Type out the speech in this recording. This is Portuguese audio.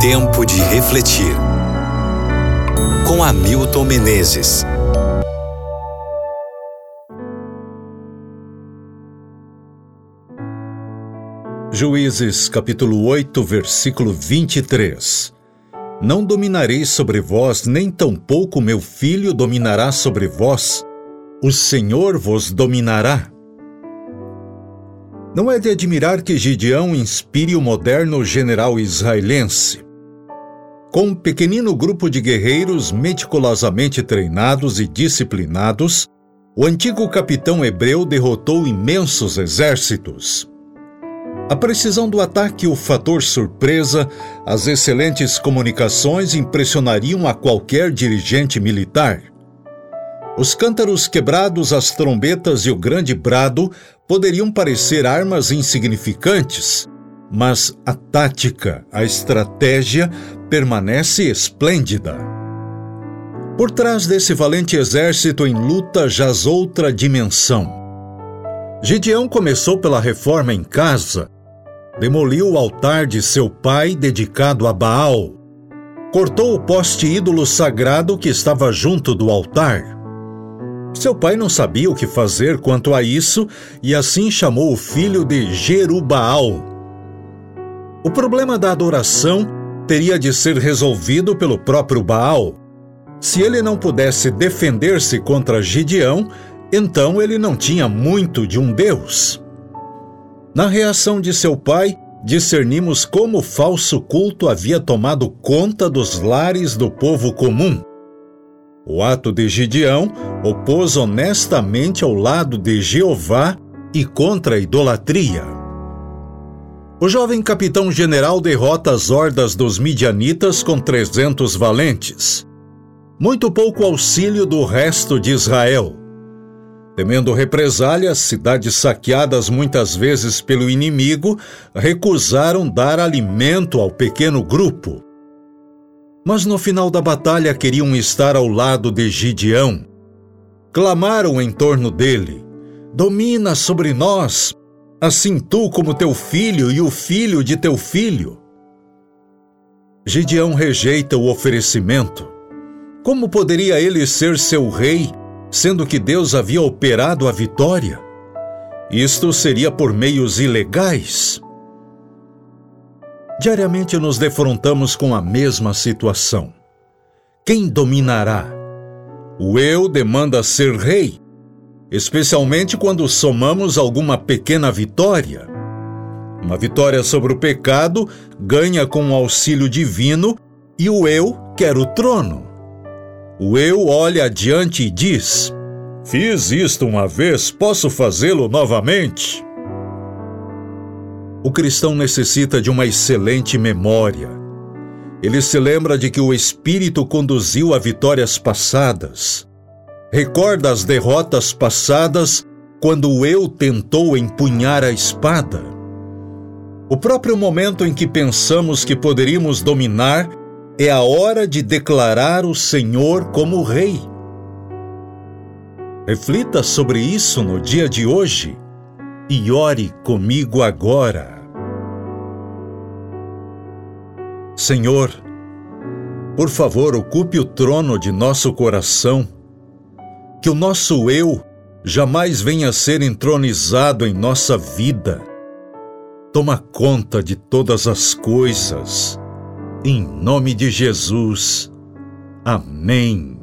Tempo de refletir. Com Hamilton Menezes. Juízes capítulo 8, versículo 23. Não dominareis sobre vós, nem tampouco meu filho dominará sobre vós. O Senhor vos dominará. Não é de admirar que Gideão inspire o moderno general israelense. Com um pequenino grupo de guerreiros meticulosamente treinados e disciplinados, o antigo capitão hebreu derrotou imensos exércitos. A precisão do ataque e o fator surpresa, as excelentes comunicações impressionariam a qualquer dirigente militar. Os cântaros quebrados, as trombetas e o grande brado poderiam parecer armas insignificantes, mas a tática, a estratégia permanece esplêndida. Por trás desse valente exército em luta jaz outra dimensão. Gideão começou pela reforma em casa, demoliu o altar de seu pai dedicado a Baal, cortou o poste ídolo sagrado que estava junto do altar seu pai não sabia o que fazer quanto a isso e assim chamou o filho de Jerubaal. O problema da adoração teria de ser resolvido pelo próprio Baal. Se ele não pudesse defender-se contra Gideão, então ele não tinha muito de um Deus. Na reação de seu pai, discernimos como o falso culto havia tomado conta dos lares do povo comum. O ato de Gideão opôs honestamente ao lado de Jeová e contra a idolatria. O jovem capitão-general derrota as hordas dos midianitas com 300 valentes. Muito pouco auxílio do resto de Israel. Temendo represálias, cidades saqueadas muitas vezes pelo inimigo recusaram dar alimento ao pequeno grupo mas no final da batalha queriam estar ao lado de Gideão. Clamaram em torno dele: Domina sobre nós, assim tu como teu filho e o filho de teu filho. Gideão rejeita o oferecimento. Como poderia ele ser seu rei, sendo que Deus havia operado a vitória? Isto seria por meios ilegais. Diariamente nos defrontamos com a mesma situação. Quem dominará? O eu demanda ser rei, especialmente quando somamos alguma pequena vitória. Uma vitória sobre o pecado ganha com o auxílio divino e o eu quer o trono. O eu olha adiante e diz: Fiz isto uma vez, posso fazê-lo novamente? O cristão necessita de uma excelente memória. Ele se lembra de que o Espírito conduziu a vitórias passadas. Recorda as derrotas passadas quando o eu tentou empunhar a espada. O próprio momento em que pensamos que poderíamos dominar é a hora de declarar o Senhor como Rei. Reflita sobre isso no dia de hoje e ore comigo agora. Senhor, por favor, ocupe o trono de nosso coração, que o nosso eu jamais venha a ser entronizado em nossa vida. Toma conta de todas as coisas. Em nome de Jesus. Amém.